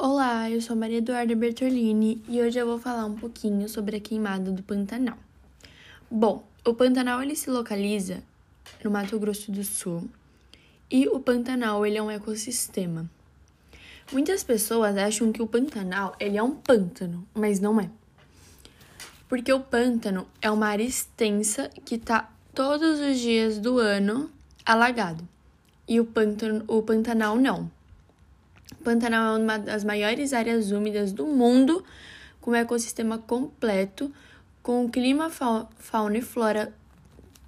Olá, eu sou Maria Eduarda Bertolini e hoje eu vou falar um pouquinho sobre a queimada do Pantanal. Bom, o Pantanal ele se localiza no Mato Grosso do Sul e o Pantanal ele é um ecossistema. Muitas pessoas acham que o Pantanal ele é um pântano, mas não é. Porque o pântano é uma área extensa que está todos os dias do ano alagado. E o, pântano, o Pantanal não. Pantanal é uma das maiores áreas úmidas do mundo, com um ecossistema completo, com clima, fauna e flora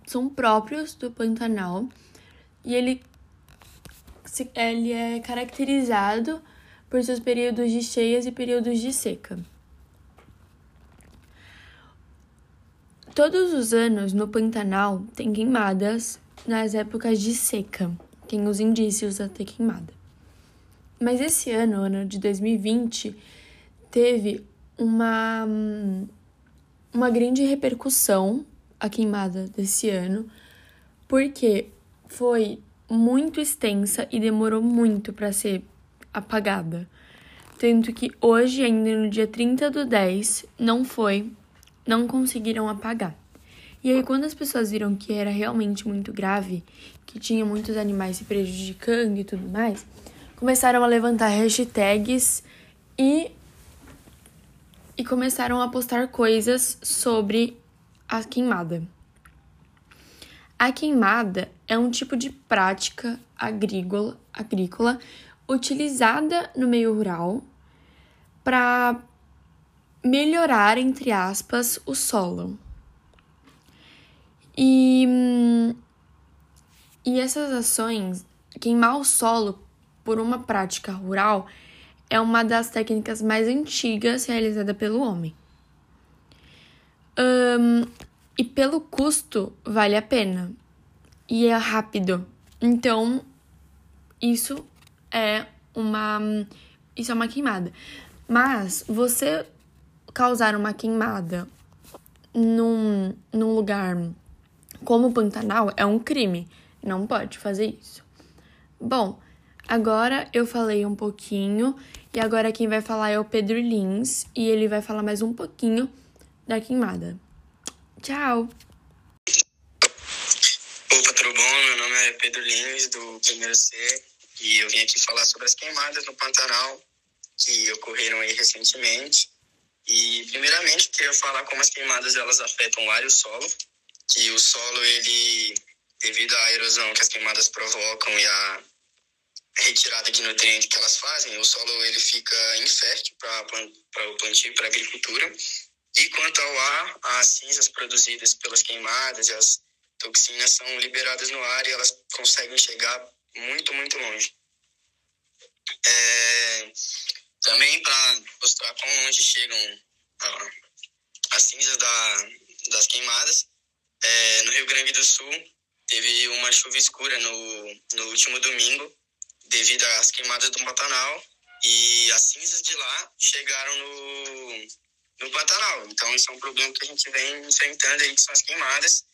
são próprios do Pantanal e ele, ele é caracterizado por seus períodos de cheias e períodos de seca. Todos os anos no Pantanal tem queimadas nas épocas de seca, tem os indícios a ter queimada. Mas esse ano, ano de 2020, teve uma, uma grande repercussão a queimada desse ano, porque foi muito extensa e demorou muito para ser apagada. Tanto que hoje, ainda no dia 30 do 10, não foi, não conseguiram apagar. E aí, quando as pessoas viram que era realmente muito grave, que tinha muitos animais se prejudicando e tudo mais, começaram a levantar hashtags e, e começaram a postar coisas sobre a queimada. A queimada é um tipo de prática agrícola, agrícola utilizada no meio rural para melhorar, entre aspas, o solo. E, e essas ações, queimar o solo por uma prática rural é uma das técnicas mais antigas realizada pelo homem. Um, e pelo custo, vale a pena. E é rápido. Então, isso é uma. Isso é uma queimada. Mas você causar uma queimada num, num lugar como o Pantanal é um crime. Não pode fazer isso. Bom, Agora eu falei um pouquinho e agora quem vai falar é o Pedro Lins e ele vai falar mais um pouquinho da queimada. Tchau! Opa, tudo bom? Meu nome é Pedro Lins, do primeiro C, e eu vim aqui falar sobre as queimadas no Pantanal que ocorreram aí recentemente. E primeiramente queria falar como as queimadas elas afetam o ar e o solo, que o solo ele devido à erosão que as queimadas provocam e a retirada de nutrientes que elas fazem, o solo ele fica infértil para o plantio, para a agricultura. E quanto ao ar, as cinzas produzidas pelas queimadas e as toxinas são liberadas no ar e elas conseguem chegar muito, muito longe. É, também para mostrar quão longe chegam ah, as cinzas da, das queimadas, é, no Rio Grande do Sul teve uma chuva escura no, no último domingo devido às queimadas do Pantanal e as cinzas de lá chegaram no, no Pantanal. Então, isso é um problema que a gente vem enfrentando aí, que são as queimadas.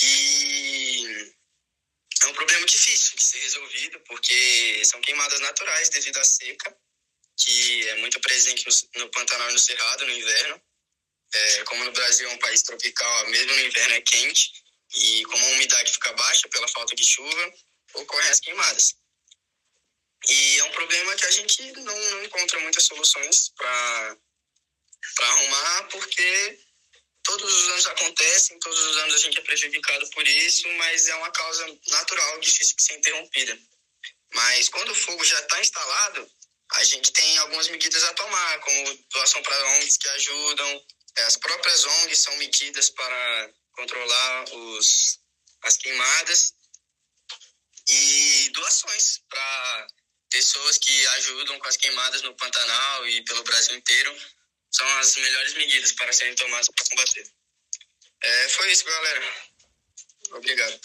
E é um problema difícil de ser resolvido, porque são queimadas naturais devido à seca, que é muito presente no, Pantanal e no Cerrado no inverno. É, como no Brasil é um país tropical, mesmo no inverno é quente, e como a umidade fica baixa pela falta de chuva, ocorrem as queimadas. E é um problema que a gente não, não encontra muitas soluções para arrumar, porque todos os anos acontecem, todos os anos a gente é prejudicado por isso, mas é uma causa natural, difícil de ser interrompida. Mas quando o fogo já está instalado, a gente tem algumas medidas a tomar, como doação para ONGs que ajudam, é, as próprias ONGs são medidas para controlar os, as queimadas e doações para pessoas que ajudam com as queimadas no Pantanal e pelo Brasil inteiro são as melhores medidas para serem tomadas para combater. É, foi isso, galera. Obrigado.